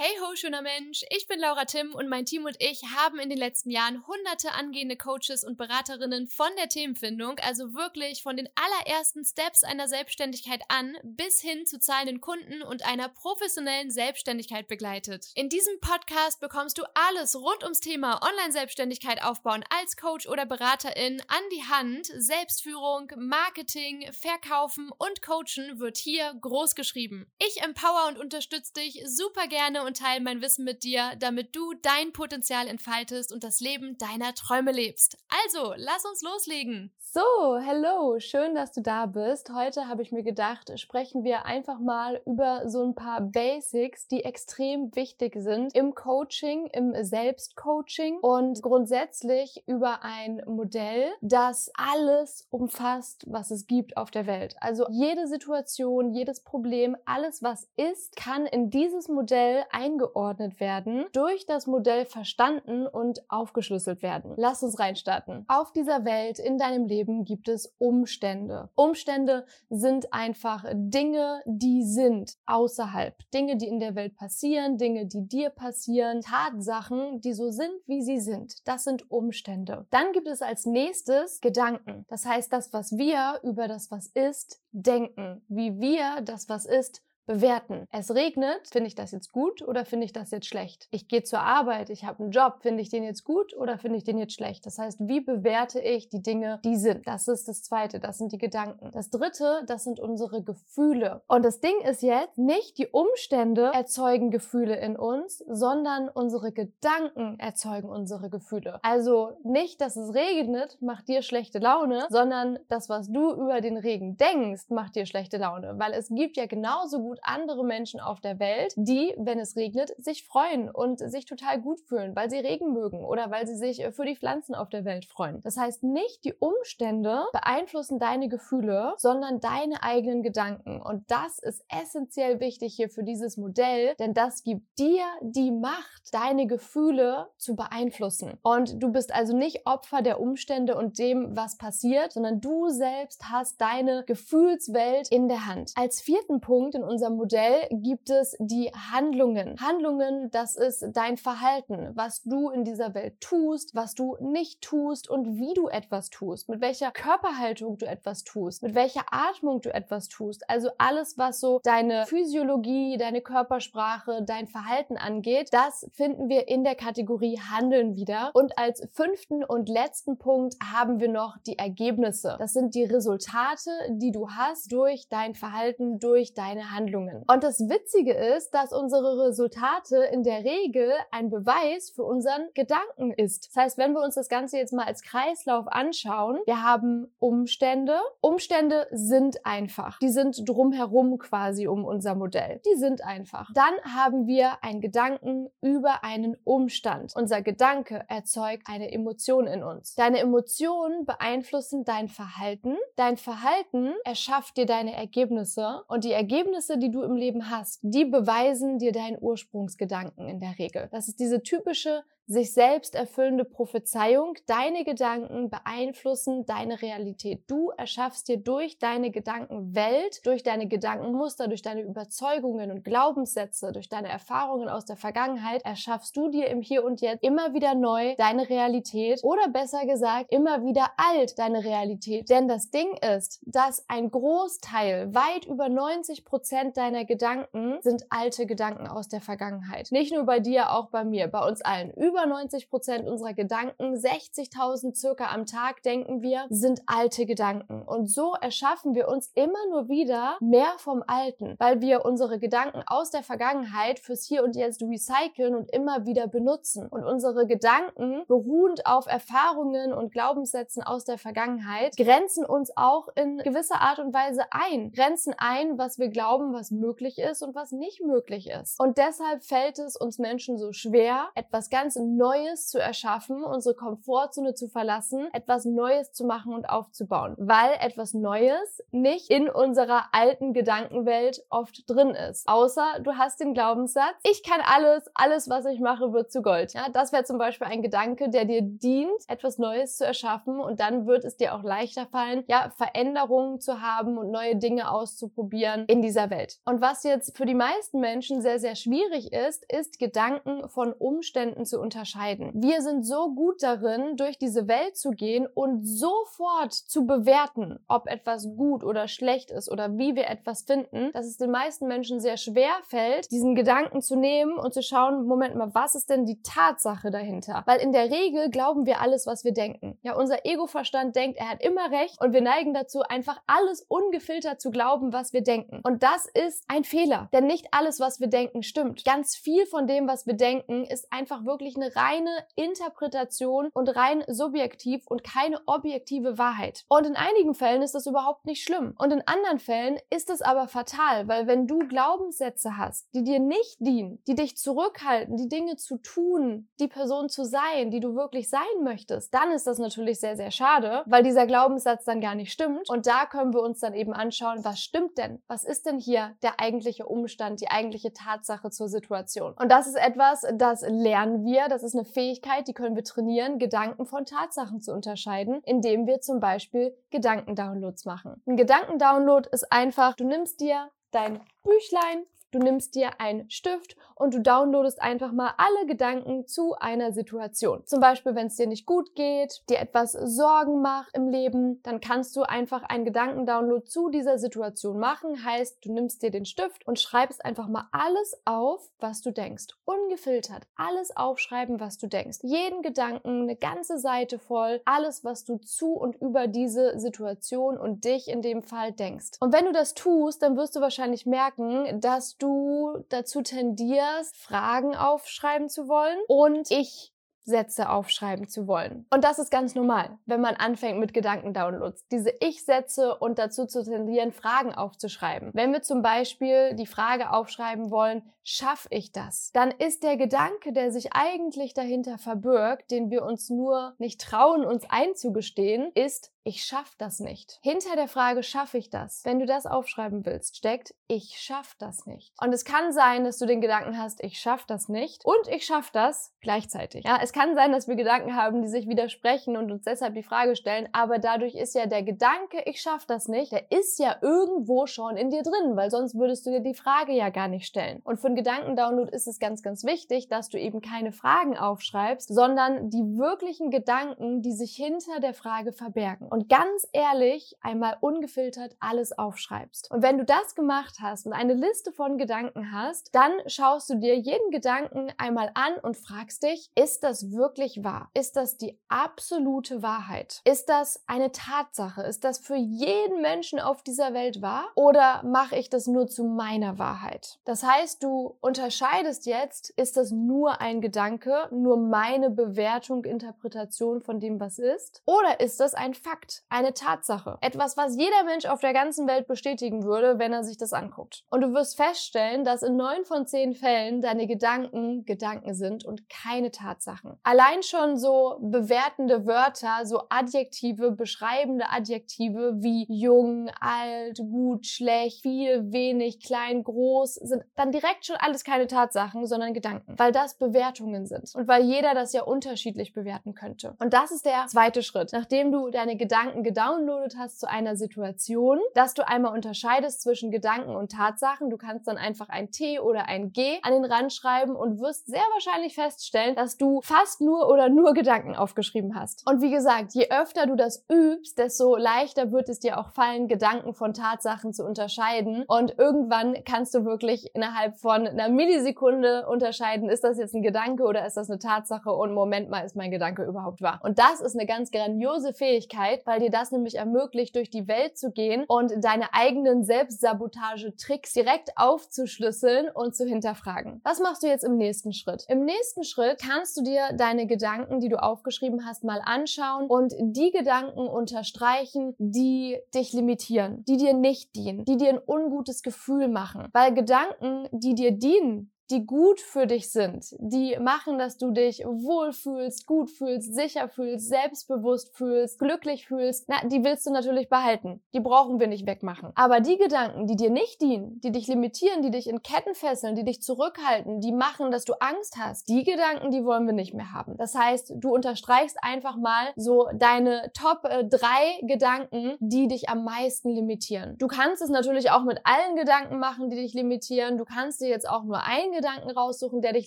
Hey ho, schöner Mensch, ich bin Laura Timm und mein Team und ich haben in den letzten Jahren hunderte angehende Coaches und Beraterinnen von der Themenfindung, also wirklich von den allerersten Steps einer Selbstständigkeit an bis hin zu zahlenden Kunden und einer professionellen Selbstständigkeit begleitet. In diesem Podcast bekommst du alles rund ums Thema Online-Selbstständigkeit aufbauen als Coach oder Beraterin an die Hand. Selbstführung, Marketing, Verkaufen und Coachen wird hier groß geschrieben. Ich empower und unterstütze dich super gerne und teile mein Wissen mit dir, damit du dein Potenzial entfaltest und das Leben deiner Träume lebst. Also, lass uns loslegen. So, hello, schön, dass du da bist. Heute habe ich mir gedacht, sprechen wir einfach mal über so ein paar Basics, die extrem wichtig sind im Coaching, im Selbstcoaching und grundsätzlich über ein Modell, das alles umfasst, was es gibt auf der Welt. Also jede Situation, jedes Problem, alles was ist, kann in dieses Modell eingeordnet werden, durch das Modell verstanden und aufgeschlüsselt werden. Lass uns reinstarten. Auf dieser Welt, in deinem Leben gibt es Umstände. Umstände sind einfach Dinge, die sind außerhalb. Dinge, die in der Welt passieren, Dinge, die dir passieren, Tatsachen, die so sind, wie sie sind. Das sind Umstände. Dann gibt es als nächstes Gedanken. Das heißt, das, was wir über das, was ist, denken. Wie wir das, was ist, bewerten. Es regnet, finde ich das jetzt gut oder finde ich das jetzt schlecht? Ich gehe zur Arbeit, ich habe einen Job, finde ich den jetzt gut oder finde ich den jetzt schlecht? Das heißt, wie bewerte ich die Dinge, die sind? Das ist das Zweite, das sind die Gedanken. Das Dritte, das sind unsere Gefühle. Und das Ding ist jetzt, nicht die Umstände erzeugen Gefühle in uns, sondern unsere Gedanken erzeugen unsere Gefühle. Also nicht, dass es regnet, macht dir schlechte Laune, sondern das, was du über den Regen denkst, macht dir schlechte Laune. Weil es gibt ja genauso gut andere Menschen auf der Welt, die, wenn es regnet, sich freuen und sich total gut fühlen, weil sie Regen mögen oder weil sie sich äh, für die Pflanzen auf der Welt freuen. Das heißt, nicht die Umstände beeinflussen deine Gefühle, sondern deine eigenen Gedanken. Und das ist essentiell wichtig hier für dieses Modell, denn das gibt dir die Macht, deine Gefühle zu beeinflussen. Und du bist also nicht Opfer der Umstände und dem, was passiert, sondern du selbst hast deine Gefühlswelt in der Hand. Als vierten Punkt in unserem Modell gibt es die Handlungen. Handlungen, das ist dein Verhalten, was du in dieser Welt tust, was du nicht tust und wie du etwas tust, mit welcher Körperhaltung du etwas tust, mit welcher Atmung du etwas tust. Also alles, was so deine Physiologie, deine Körpersprache, dein Verhalten angeht, das finden wir in der Kategorie Handeln wieder. Und als fünften und letzten Punkt haben wir noch die Ergebnisse. Das sind die Resultate, die du hast durch dein Verhalten, durch deine Handlungen. Handlungen. Und das Witzige ist, dass unsere Resultate in der Regel ein Beweis für unseren Gedanken ist. Das heißt, wenn wir uns das Ganze jetzt mal als Kreislauf anschauen, wir haben Umstände. Umstände sind einfach. Die sind drumherum quasi um unser Modell. Die sind einfach. Dann haben wir einen Gedanken über einen Umstand. Unser Gedanke erzeugt eine Emotion in uns. Deine Emotionen beeinflussen dein Verhalten. Dein Verhalten erschafft dir deine Ergebnisse und die Ergebnisse, die du im Leben hast, die beweisen dir deinen Ursprungsgedanken in der Regel. Das ist diese typische sich selbst erfüllende Prophezeiung. Deine Gedanken beeinflussen deine Realität. Du erschaffst dir durch deine Gedankenwelt, durch deine Gedankenmuster, durch deine Überzeugungen und Glaubenssätze, durch deine Erfahrungen aus der Vergangenheit, erschaffst du dir im Hier und Jetzt immer wieder neu deine Realität oder besser gesagt, immer wieder alt deine Realität. Denn das Ding ist, dass ein Großteil, weit über 90 Prozent deiner Gedanken sind alte Gedanken aus der Vergangenheit. Nicht nur bei dir, auch bei mir, bei uns allen. Über über 90 Prozent unserer Gedanken, 60.000 circa am Tag denken wir, sind alte Gedanken. Und so erschaffen wir uns immer nur wieder mehr vom Alten, weil wir unsere Gedanken aus der Vergangenheit fürs Hier und Jetzt recyceln und immer wieder benutzen. Und unsere Gedanken, beruhend auf Erfahrungen und Glaubenssätzen aus der Vergangenheit, grenzen uns auch in gewisser Art und Weise ein. Grenzen ein, was wir glauben, was möglich ist und was nicht möglich ist. Und deshalb fällt es uns Menschen so schwer, etwas ganz Neues zu erschaffen, unsere Komfortzone zu verlassen, etwas Neues zu machen und aufzubauen, weil etwas Neues nicht in unserer alten Gedankenwelt oft drin ist. Außer du hast den Glaubenssatz, ich kann alles, alles, was ich mache, wird zu Gold. Ja, das wäre zum Beispiel ein Gedanke, der dir dient, etwas Neues zu erschaffen und dann wird es dir auch leichter fallen, ja, Veränderungen zu haben und neue Dinge auszuprobieren in dieser Welt. Und was jetzt für die meisten Menschen sehr, sehr schwierig ist, ist Gedanken von Umständen zu unterscheiden. Wir sind so gut darin, durch diese Welt zu gehen und sofort zu bewerten, ob etwas gut oder schlecht ist oder wie wir etwas finden, dass es den meisten Menschen sehr schwer fällt, diesen Gedanken zu nehmen und zu schauen, Moment mal, was ist denn die Tatsache dahinter? Weil in der Regel glauben wir alles, was wir denken. Ja, unser Ego-Verstand denkt, er hat immer recht und wir neigen dazu, einfach alles ungefiltert zu glauben, was wir denken. Und das ist ein Fehler, denn nicht alles, was wir denken, stimmt. Ganz viel von dem, was wir denken, ist einfach wirklich eine reine Interpretation und rein subjektiv und keine objektive Wahrheit. Und in einigen Fällen ist das überhaupt nicht schlimm. Und in anderen Fällen ist es aber fatal, weil wenn du Glaubenssätze hast, die dir nicht dienen, die dich zurückhalten, die Dinge zu tun, die Person zu sein, die du wirklich sein möchtest, dann ist das natürlich sehr, sehr schade, weil dieser Glaubenssatz dann gar nicht stimmt. Und da können wir uns dann eben anschauen, was stimmt denn? Was ist denn hier der eigentliche Umstand, die eigentliche Tatsache zur Situation? Und das ist etwas, das lernen wir, das ist eine Fähigkeit, die können wir trainieren, Gedanken von Tatsachen zu unterscheiden, indem wir zum Beispiel Gedankendownloads machen. Ein Gedankendownload ist einfach, du nimmst dir dein Büchlein, Du nimmst dir einen Stift und du downloadest einfach mal alle Gedanken zu einer Situation. Zum Beispiel, wenn es dir nicht gut geht, dir etwas Sorgen macht im Leben, dann kannst du einfach einen Gedankendownload zu dieser Situation machen. Heißt, du nimmst dir den Stift und schreibst einfach mal alles auf, was du denkst. Ungefiltert. Alles aufschreiben, was du denkst. Jeden Gedanken, eine ganze Seite voll. Alles, was du zu und über diese Situation und dich in dem Fall denkst. Und wenn du das tust, dann wirst du wahrscheinlich merken, dass du dazu tendierst, Fragen aufschreiben zu wollen und ich Sätze aufschreiben zu wollen. Und das ist ganz normal, wenn man anfängt mit Gedankendownloads. Diese Ich-Sätze und dazu zu tendieren, Fragen aufzuschreiben. Wenn wir zum Beispiel die Frage aufschreiben wollen, schaffe ich das? Dann ist der Gedanke, der sich eigentlich dahinter verbirgt, den wir uns nur nicht trauen, uns einzugestehen, ist, ich schaffe das nicht. Hinter der Frage, schaffe ich das? Wenn du das aufschreiben willst, steckt, ich schaffe das nicht. Und es kann sein, dass du den Gedanken hast, ich schaffe das nicht und ich schaffe das gleichzeitig. Ja, es kann sein, dass wir Gedanken haben, die sich widersprechen und uns deshalb die Frage stellen, aber dadurch ist ja der Gedanke, ich schaffe das nicht, der ist ja irgendwo schon in dir drin, weil sonst würdest du dir die Frage ja gar nicht stellen. Und für einen Gedankendownload ist es ganz, ganz wichtig, dass du eben keine Fragen aufschreibst, sondern die wirklichen Gedanken, die sich hinter der Frage verbergen und ganz ehrlich einmal ungefiltert alles aufschreibst. Und wenn du das gemacht hast und eine Liste von Gedanken hast, dann schaust du dir jeden Gedanken einmal an und fragst dich, ist das wirklich wahr? Ist das die absolute Wahrheit? Ist das eine Tatsache? Ist das für jeden Menschen auf dieser Welt wahr? Oder mache ich das nur zu meiner Wahrheit? Das heißt, du unterscheidest jetzt, ist das nur ein Gedanke, nur meine Bewertung, Interpretation von dem, was ist? Oder ist das ein Fakt? Fakt, eine Tatsache. Etwas, was jeder Mensch auf der ganzen Welt bestätigen würde, wenn er sich das anguckt. Und du wirst feststellen, dass in neun von zehn Fällen deine Gedanken Gedanken sind und keine Tatsachen. Allein schon so bewertende Wörter, so Adjektive, beschreibende Adjektive wie jung, alt, gut, schlecht, viel, wenig, klein, groß, sind dann direkt schon alles keine Tatsachen, sondern Gedanken. Weil das Bewertungen sind. Und weil jeder das ja unterschiedlich bewerten könnte. Und das ist der zweite Schritt. Nachdem du deine Gedanken Gedanken gedownloadet hast zu einer Situation, dass du einmal unterscheidest zwischen Gedanken und Tatsachen. Du kannst dann einfach ein T oder ein G an den Rand schreiben und wirst sehr wahrscheinlich feststellen, dass du fast nur oder nur Gedanken aufgeschrieben hast. Und wie gesagt, je öfter du das übst, desto leichter wird es dir auch fallen, Gedanken von Tatsachen zu unterscheiden. Und irgendwann kannst du wirklich innerhalb von einer Millisekunde unterscheiden, ist das jetzt ein Gedanke oder ist das eine Tatsache und Moment mal, ist mein Gedanke überhaupt wahr? Und das ist eine ganz grandiose Fähigkeit, weil dir das nämlich ermöglicht, durch die Welt zu gehen und deine eigenen Selbstsabotage-Tricks direkt aufzuschlüsseln und zu hinterfragen. Was machst du jetzt im nächsten Schritt? Im nächsten Schritt kannst du dir deine Gedanken, die du aufgeschrieben hast, mal anschauen und die Gedanken unterstreichen, die dich limitieren, die dir nicht dienen, die dir ein ungutes Gefühl machen. Weil Gedanken, die dir dienen, die gut für dich sind, die machen, dass du dich wohlfühlst, gut fühlst, sicher fühlst, selbstbewusst fühlst, glücklich fühlst, na, die willst du natürlich behalten. Die brauchen wir nicht wegmachen. Aber die Gedanken, die dir nicht dienen, die dich limitieren, die dich in Ketten fesseln, die dich zurückhalten, die machen, dass du Angst hast, die Gedanken, die wollen wir nicht mehr haben. Das heißt, du unterstreichst einfach mal so deine Top äh, drei Gedanken, die dich am meisten limitieren. Du kannst es natürlich auch mit allen Gedanken machen, die dich limitieren. Du kannst dir jetzt auch nur einen Gedanken raussuchen, der dich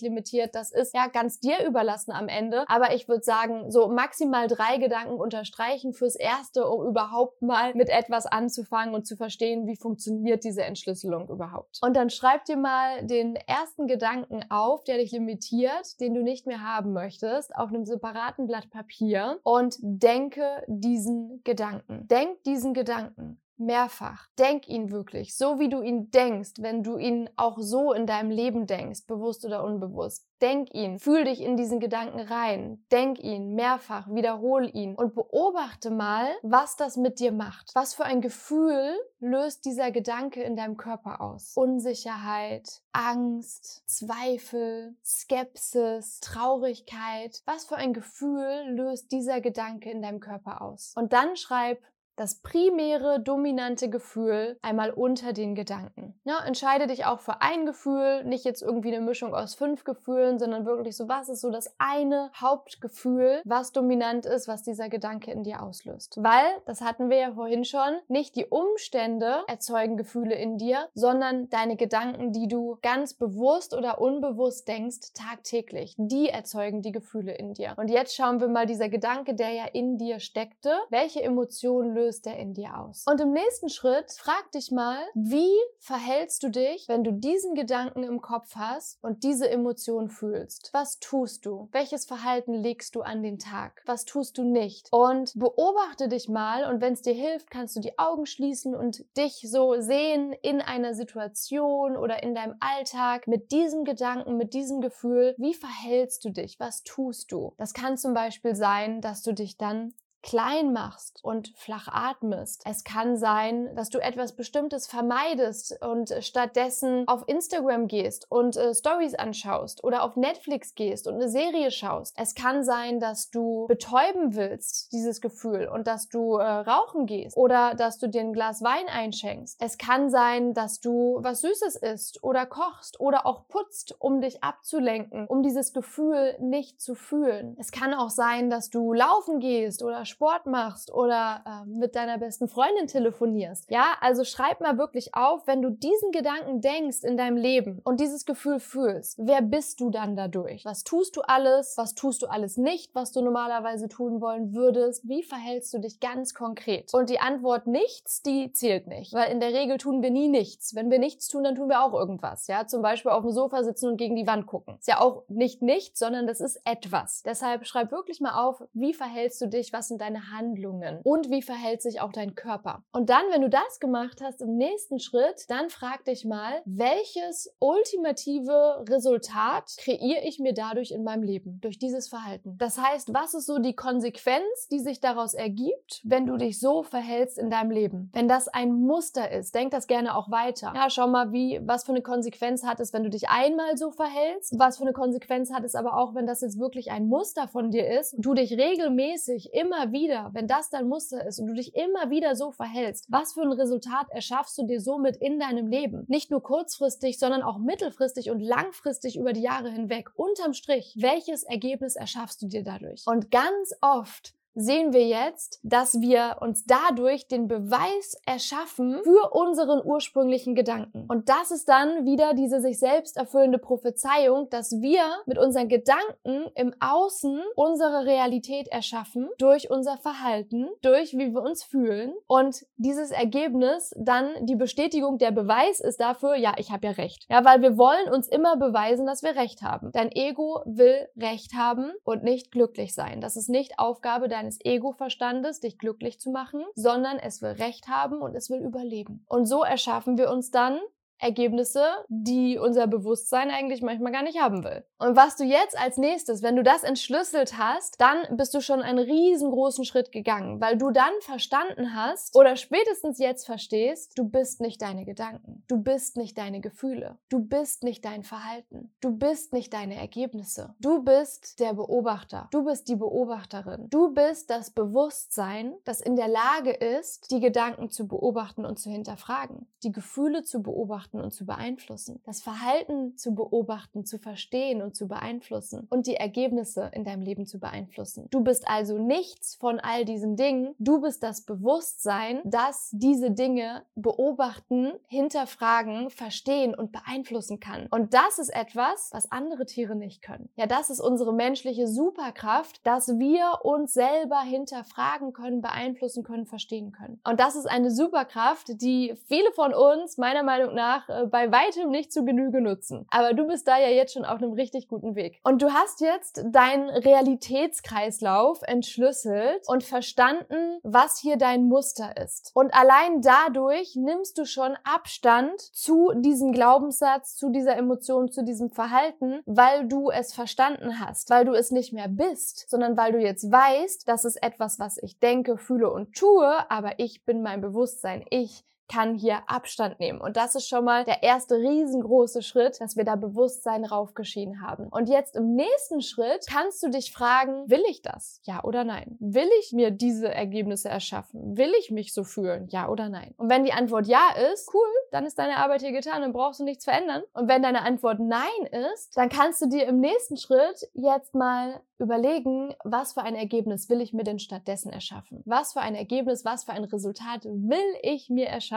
limitiert. Das ist ja ganz dir überlassen am Ende. Aber ich würde sagen, so maximal drei Gedanken unterstreichen fürs Erste, um überhaupt mal mit etwas anzufangen und zu verstehen, wie funktioniert diese Entschlüsselung überhaupt. Und dann schreib dir mal den ersten Gedanken auf, der dich limitiert, den du nicht mehr haben möchtest, auf einem separaten Blatt Papier und denke diesen Gedanken. Denk diesen Gedanken mehrfach. Denk ihn wirklich, so wie du ihn denkst, wenn du ihn auch so in deinem Leben denkst, bewusst oder unbewusst. Denk ihn, fühl dich in diesen Gedanken rein, denk ihn mehrfach, wiederhol ihn und beobachte mal, was das mit dir macht. Was für ein Gefühl löst dieser Gedanke in deinem Körper aus? Unsicherheit, Angst, Zweifel, Skepsis, Traurigkeit. Was für ein Gefühl löst dieser Gedanke in deinem Körper aus? Und dann schreib das primäre dominante Gefühl einmal unter den Gedanken. Ja, entscheide dich auch für ein Gefühl, nicht jetzt irgendwie eine Mischung aus fünf Gefühlen, sondern wirklich so, was ist so das eine Hauptgefühl, was dominant ist, was dieser Gedanke in dir auslöst. Weil, das hatten wir ja vorhin schon, nicht die Umstände erzeugen Gefühle in dir, sondern deine Gedanken, die du ganz bewusst oder unbewusst denkst, tagtäglich, die erzeugen die Gefühle in dir. Und jetzt schauen wir mal dieser Gedanke, der ja in dir steckte, welche Emotionen löst löst er in dir aus? Und im nächsten Schritt frag dich mal, wie verhältst du dich, wenn du diesen Gedanken im Kopf hast und diese Emotion fühlst? Was tust du? Welches Verhalten legst du an den Tag? Was tust du nicht? Und beobachte dich mal und wenn es dir hilft, kannst du die Augen schließen und dich so sehen in einer Situation oder in deinem Alltag mit diesem Gedanken, mit diesem Gefühl. Wie verhältst du dich? Was tust du? Das kann zum Beispiel sein, dass du dich dann klein machst und flach atmest. Es kann sein, dass du etwas Bestimmtes vermeidest und stattdessen auf Instagram gehst und äh, Stories anschaust oder auf Netflix gehst und eine Serie schaust. Es kann sein, dass du betäuben willst, dieses Gefühl, und dass du äh, rauchen gehst oder dass du dir ein Glas Wein einschenkst. Es kann sein, dass du was Süßes isst oder kochst oder auch putzt, um dich abzulenken, um dieses Gefühl nicht zu fühlen. Es kann auch sein, dass du laufen gehst oder Sport machst oder äh, mit deiner besten Freundin telefonierst. Ja, also schreib mal wirklich auf, wenn du diesen Gedanken denkst in deinem Leben und dieses Gefühl fühlst, wer bist du dann dadurch? Was tust du alles? Was tust du alles nicht, was du normalerweise tun wollen würdest? Wie verhältst du dich ganz konkret? Und die Antwort nichts, die zählt nicht, weil in der Regel tun wir nie nichts. Wenn wir nichts tun, dann tun wir auch irgendwas. Ja, zum Beispiel auf dem Sofa sitzen und gegen die Wand gucken. Ist ja auch nicht nichts, sondern das ist etwas. Deshalb schreib wirklich mal auf, wie verhältst du dich, was sind deine Handlungen und wie verhält sich auch dein Körper. Und dann, wenn du das gemacht hast im nächsten Schritt, dann frag dich mal, welches ultimative Resultat kreiere ich mir dadurch in meinem Leben, durch dieses Verhalten. Das heißt, was ist so die Konsequenz, die sich daraus ergibt, wenn du dich so verhältst in deinem Leben? Wenn das ein Muster ist, denk das gerne auch weiter. Ja, schau mal, wie, was für eine Konsequenz hat es, wenn du dich einmal so verhältst? Was für eine Konsequenz hat es aber auch, wenn das jetzt wirklich ein Muster von dir ist, du dich regelmäßig immer wieder, wenn das dein Muster ist und du dich immer wieder so verhältst, was für ein Resultat erschaffst du dir somit in deinem Leben? Nicht nur kurzfristig, sondern auch mittelfristig und langfristig über die Jahre hinweg. Unterm Strich, welches Ergebnis erschaffst du dir dadurch? Und ganz oft sehen wir jetzt, dass wir uns dadurch den Beweis erschaffen für unseren ursprünglichen Gedanken. Und das ist dann wieder diese sich selbst erfüllende Prophezeiung, dass wir mit unseren Gedanken im Außen unsere Realität erschaffen durch unser Verhalten, durch wie wir uns fühlen und dieses Ergebnis dann die Bestätigung, der Beweis ist dafür, ja, ich habe ja recht. Ja, weil wir wollen uns immer beweisen, dass wir recht haben. Dein Ego will recht haben und nicht glücklich sein. Das ist nicht Aufgabe deiner deines Ego-Verstandes, dich glücklich zu machen, sondern es will Recht haben und es will überleben. Und so erschaffen wir uns dann Ergebnisse, die unser Bewusstsein eigentlich manchmal gar nicht haben will. Und was du jetzt als nächstes, wenn du das entschlüsselt hast, dann bist du schon einen riesengroßen Schritt gegangen, weil du dann verstanden hast oder spätestens jetzt verstehst, du bist nicht deine Gedanken, du bist nicht deine Gefühle, du bist nicht dein Verhalten, du bist nicht deine Ergebnisse, du bist der Beobachter, du bist die Beobachterin, du bist das Bewusstsein, das in der Lage ist, die Gedanken zu beobachten und zu hinterfragen, die Gefühle zu beobachten beobachten und zu beeinflussen, das Verhalten zu beobachten, zu verstehen und zu beeinflussen und die Ergebnisse in deinem Leben zu beeinflussen. Du bist also nichts von all diesen Dingen. Du bist das Bewusstsein, das diese Dinge beobachten, hinterfragen, verstehen und beeinflussen kann. Und das ist etwas, was andere Tiere nicht können. Ja, das ist unsere menschliche Superkraft, dass wir uns selber hinterfragen können, beeinflussen können, verstehen können. Und das ist eine Superkraft, die viele von uns meiner Meinung nach nach äh, bei weitem nicht zu Genüge nutzen. Aber du bist da ja jetzt schon auf einem richtig guten Weg. Und du hast jetzt deinen Realitätskreislauf entschlüsselt und verstanden, was hier dein Muster ist. Und allein dadurch nimmst du schon Abstand zu diesem Glaubenssatz, zu dieser Emotion, zu diesem Verhalten, weil du es verstanden hast, weil du es nicht mehr bist, sondern weil du jetzt weißt, das ist etwas, was ich denke, fühle und tue, aber ich bin mein Bewusstsein, ich kann hier Abstand nehmen. Und das ist schon mal der erste riesengroße Schritt, dass wir da Bewusstsein raufgeschieden haben. Und jetzt im nächsten Schritt kannst du dich fragen, will ich das? Ja oder nein? Will ich mir diese Ergebnisse erschaffen? Will ich mich so fühlen? Ja oder nein? Und wenn die Antwort ja ist, cool, dann ist deine Arbeit hier getan, dann brauchst du nichts verändern. Und wenn deine Antwort nein ist, dann kannst du dir im nächsten Schritt jetzt mal überlegen, was für ein Ergebnis will ich mir denn stattdessen erschaffen? Was für ein Ergebnis, was für ein Resultat will ich mir erschaffen,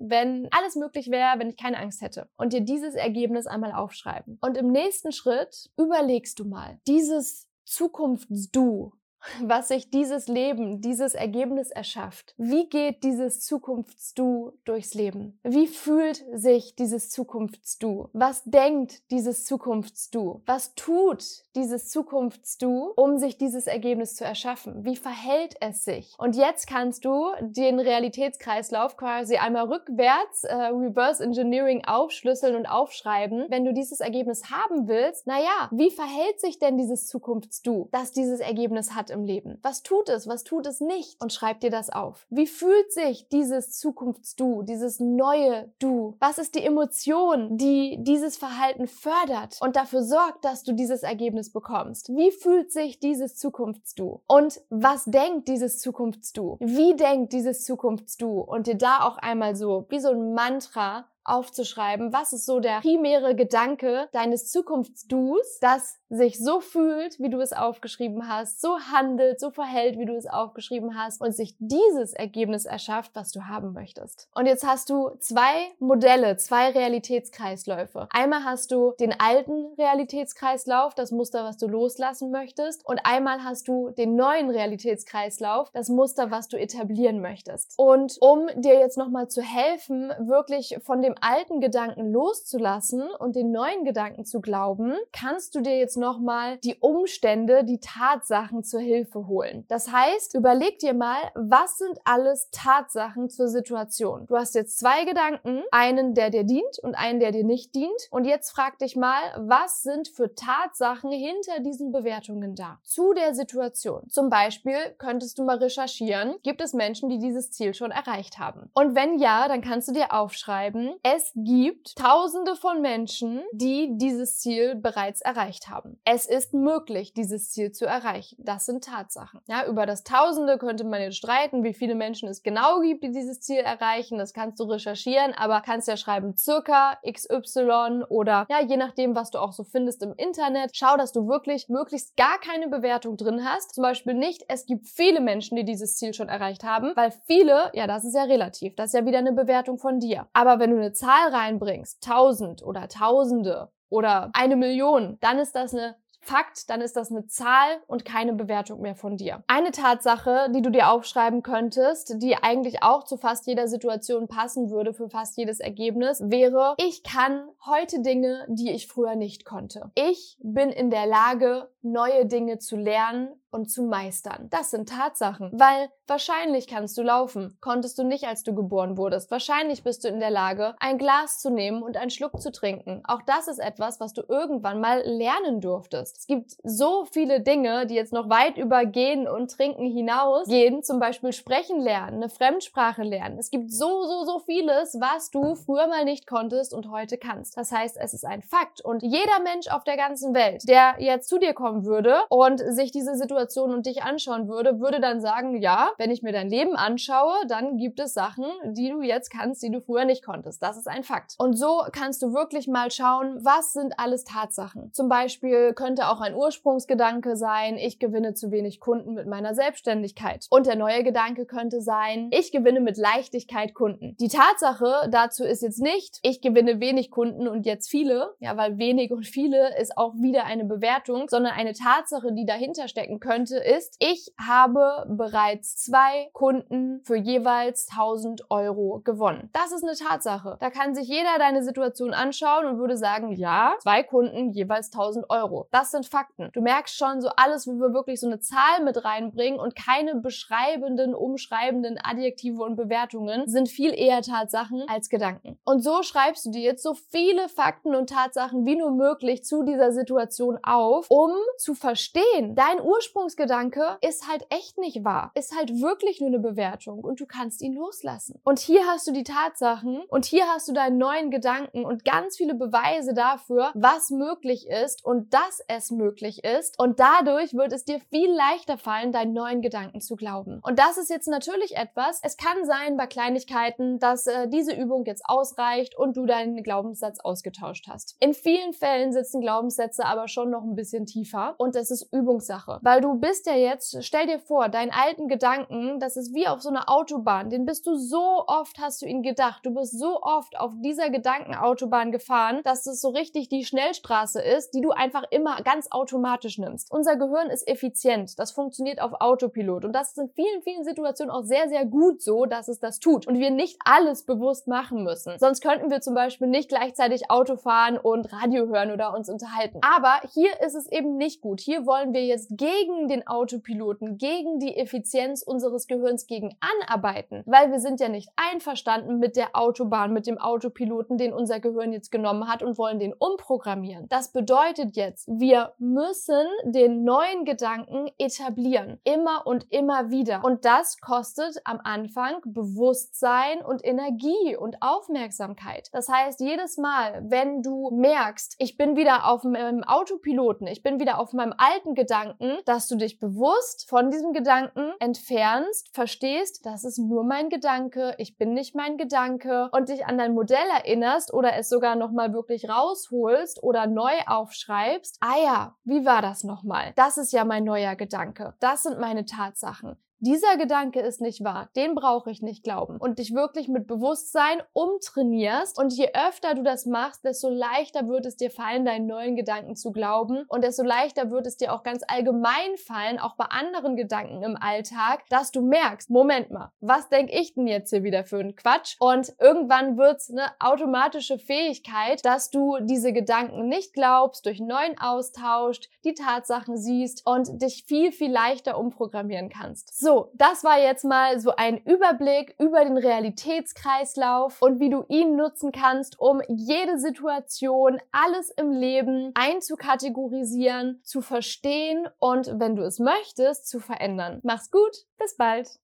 wenn alles möglich wäre, wenn ich keine Angst hätte? Und dir dieses Ergebnis einmal aufschreiben. Und im nächsten Schritt überlegst du mal, dieses Zukunfts-Du, was sich dieses Leben, dieses Ergebnis erschafft. Wie geht dieses Zukunfts-Du durchs Leben? Wie fühlt sich dieses Zukunfts-Du? Was denkt dieses Zukunfts-Du? Was tut dieses Zukunfts-Du, um sich dieses Ergebnis zu erschaffen? Wie verhält es sich? Und jetzt kannst du den Realitätskreislauf quasi einmal rückwärts, äh, Reverse Engineering aufschlüsseln und aufschreiben. Wenn du dieses Ergebnis haben willst, naja, wie verhält sich denn dieses Zukunfts-Du, das dieses Ergebnis hat im Leben? Was tut es? Was tut es nicht? Und schreib dir das auf. Wie fühlt sich dieses Zukunfts-Du, dieses neue Du? Was ist die Emotion, die dieses Verhalten fördert und dafür sorgt, dass du dieses Ergebnis bekommst? Wie fühlt sich dieses Zukunfts-Du? Und was denkt dieses Zukunfts-Du? Wie denkt dieses Zukunfts-Du? Und dir da auch einmal so wie so ein Mantra aufzuschreiben, was ist so der primäre Gedanke deines Zukunftsdus, das sich so fühlt, wie du es aufgeschrieben hast, so handelt, so verhält, wie du es aufgeschrieben hast und sich dieses Ergebnis erschafft, was du haben möchtest. Und jetzt hast du zwei Modelle, zwei Realitätskreisläufe. Einmal hast du den alten Realitätskreislauf, das Muster, was du loslassen möchtest, und einmal hast du den neuen Realitätskreislauf, das Muster, was du etablieren möchtest. Und um dir jetzt nochmal zu helfen, wirklich von dem alten Gedanken loszulassen und den neuen Gedanken zu glauben, kannst du dir jetzt nochmal die Umstände, die Tatsachen zur Hilfe holen. Das heißt, überleg dir mal, was sind alles Tatsachen zur Situation? Du hast jetzt zwei Gedanken, einen, der dir dient und einen, der dir nicht dient. Und jetzt frag dich mal, was sind für Tatsachen hinter diesen Bewertungen da? Zu der Situation. Zum Beispiel könntest du mal recherchieren, gibt es Menschen, die dieses Ziel schon erreicht haben? Und wenn ja, dann kannst du dir aufschreiben, es gibt Tausende von Menschen, die dieses Ziel bereits erreicht haben. Es ist möglich, dieses Ziel zu erreichen. Das sind Tatsachen. Ja, über das Tausende könnte man jetzt streiten, wie viele Menschen es genau gibt, die dieses Ziel erreichen. Das kannst du recherchieren, aber kannst ja schreiben circa XY oder ja, je nachdem, was du auch so findest im Internet. Schau, dass du wirklich möglichst gar keine Bewertung drin hast. Zum Beispiel nicht, es gibt viele Menschen, die dieses Ziel schon erreicht haben, weil viele, ja, das ist ja relativ. Das ist ja wieder eine Bewertung von dir. Aber wenn du eine Zahl reinbringst, tausend oder Tausende oder eine Million, dann ist das eine Fakt, dann ist das eine Zahl und keine Bewertung mehr von dir. Eine Tatsache, die du dir aufschreiben könntest, die eigentlich auch zu fast jeder Situation passen würde, für fast jedes Ergebnis, wäre, ich kann heute Dinge, die ich früher nicht konnte. Ich bin in der Lage, neue Dinge zu lernen und zu meistern. Das sind Tatsachen, weil wahrscheinlich kannst du laufen, konntest du nicht, als du geboren wurdest. Wahrscheinlich bist du in der Lage, ein Glas zu nehmen und einen Schluck zu trinken. Auch das ist etwas, was du irgendwann mal lernen durftest. Es gibt so viele Dinge, die jetzt noch weit über Gehen und Trinken hinausgehen, zum Beispiel sprechen lernen, eine Fremdsprache lernen. Es gibt so, so, so vieles, was du früher mal nicht konntest und heute kannst. Das heißt, es ist ein Fakt und jeder Mensch auf der ganzen Welt, der jetzt zu dir kommen würde und sich diese Situation und dich anschauen würde, würde dann sagen, ja, wenn ich mir dein Leben anschaue, dann gibt es Sachen, die du jetzt kannst, die du früher nicht konntest. Das ist ein Fakt. Und so kannst du wirklich mal schauen, was sind alles Tatsachen. Zum Beispiel könnte auch ein Ursprungsgedanke sein, ich gewinne zu wenig Kunden mit meiner Selbstständigkeit. Und der neue Gedanke könnte sein, ich gewinne mit Leichtigkeit Kunden. Die Tatsache dazu ist jetzt nicht, ich gewinne wenig Kunden und jetzt viele, ja, weil wenig und viele ist auch wieder eine Bewertung, sondern eine Tatsache, die dahinter stecken könnte, ist, ich habe bereits zwei Kunden für jeweils 1000 Euro gewonnen. Das ist eine Tatsache. Da kann sich jeder deine Situation anschauen und würde sagen, ja, zwei Kunden jeweils 1000 Euro. Das sind Fakten. Du merkst schon so alles, wo wir wirklich so eine Zahl mit reinbringen und keine beschreibenden, umschreibenden Adjektive und Bewertungen sind viel eher Tatsachen als Gedanken. Und so schreibst du dir jetzt so viele Fakten und Tatsachen wie nur möglich zu dieser Situation auf, um zu verstehen, dein Ursprungsgedanke ist halt echt nicht wahr, ist halt wirklich nur eine Bewertung und du kannst ihn loslassen. Und hier hast du die Tatsachen und hier hast du deinen neuen Gedanken und ganz viele Beweise dafür, was möglich ist und dass es möglich ist. Und dadurch wird es dir viel leichter fallen, deinen neuen Gedanken zu glauben. Und das ist jetzt natürlich etwas, es kann sein bei Kleinigkeiten, dass äh, diese Übung jetzt ausreicht und du deinen Glaubenssatz ausgetauscht hast. In vielen Fällen sitzen Glaubenssätze aber schon noch ein bisschen tiefer und das ist Übungssache. Weil du bist ja jetzt, stell dir vor, deinen alten Gedanken, das ist wie auf so einer Autobahn, den bist du so oft, hast du ihn gedacht, du bist so oft auf dieser Gedankenautobahn gefahren, dass es so richtig die Schnellstraße ist, die du einfach immer ganz automatisch nimmst. Unser Gehirn ist effizient, das funktioniert auf Autopilot und das ist in vielen, vielen Situationen auch sehr, sehr gut so, dass es das tut und wir nicht alles bewusst machen müssen. Sonst könnten wir zum Beispiel nicht gleichzeitig Auto fahren und Radio hören oder uns unterhalten. Aber hier ist es eben nicht gut. Hier wollen wir jetzt gegen den Autopiloten, gegen die Effizienz unseres Gehirns gegen anarbeiten, weil wir sind ja nicht einverstanden mit der Autobahn, mit dem Autopiloten, den unser Gehirn jetzt genommen hat und wollen den umprogrammieren. Das bedeutet jetzt, wir müssen den neuen Gedanken etablieren. Immer und immer wieder. Und das kostet am Anfang Bewusstsein und Energie und Aufmerksamkeit. Das heißt, jedes Mal, wenn du merkst, ich bin wieder auf meinem Autopiloten, ich bin auf meinem alten Gedanken, dass du dich bewusst von diesem Gedanken entfernst, verstehst, das ist nur mein Gedanke, ich bin nicht mein Gedanke und dich an dein Modell erinnerst oder es sogar nochmal wirklich rausholst oder neu aufschreibst. Ah ja, wie war das nochmal? Das ist ja mein neuer Gedanke. Das sind meine Tatsachen dieser Gedanke ist nicht wahr, den brauche ich nicht glauben und dich wirklich mit Bewusstsein umtrainierst und je öfter du das machst, desto leichter wird es dir fallen, deinen neuen Gedanken zu glauben und desto leichter wird es dir auch ganz allgemein fallen, auch bei anderen Gedanken im Alltag, dass du merkst, Moment mal, was denke ich denn jetzt hier wieder für einen Quatsch? Und irgendwann wird's eine automatische Fähigkeit, dass du diese Gedanken nicht glaubst, durch neuen austauscht, die Tatsachen siehst und dich viel, viel leichter umprogrammieren kannst. So, das war jetzt mal so ein Überblick über den Realitätskreislauf und wie du ihn nutzen kannst, um jede Situation, alles im Leben einzukategorisieren, zu verstehen und, wenn du es möchtest, zu verändern. Mach's gut, bis bald.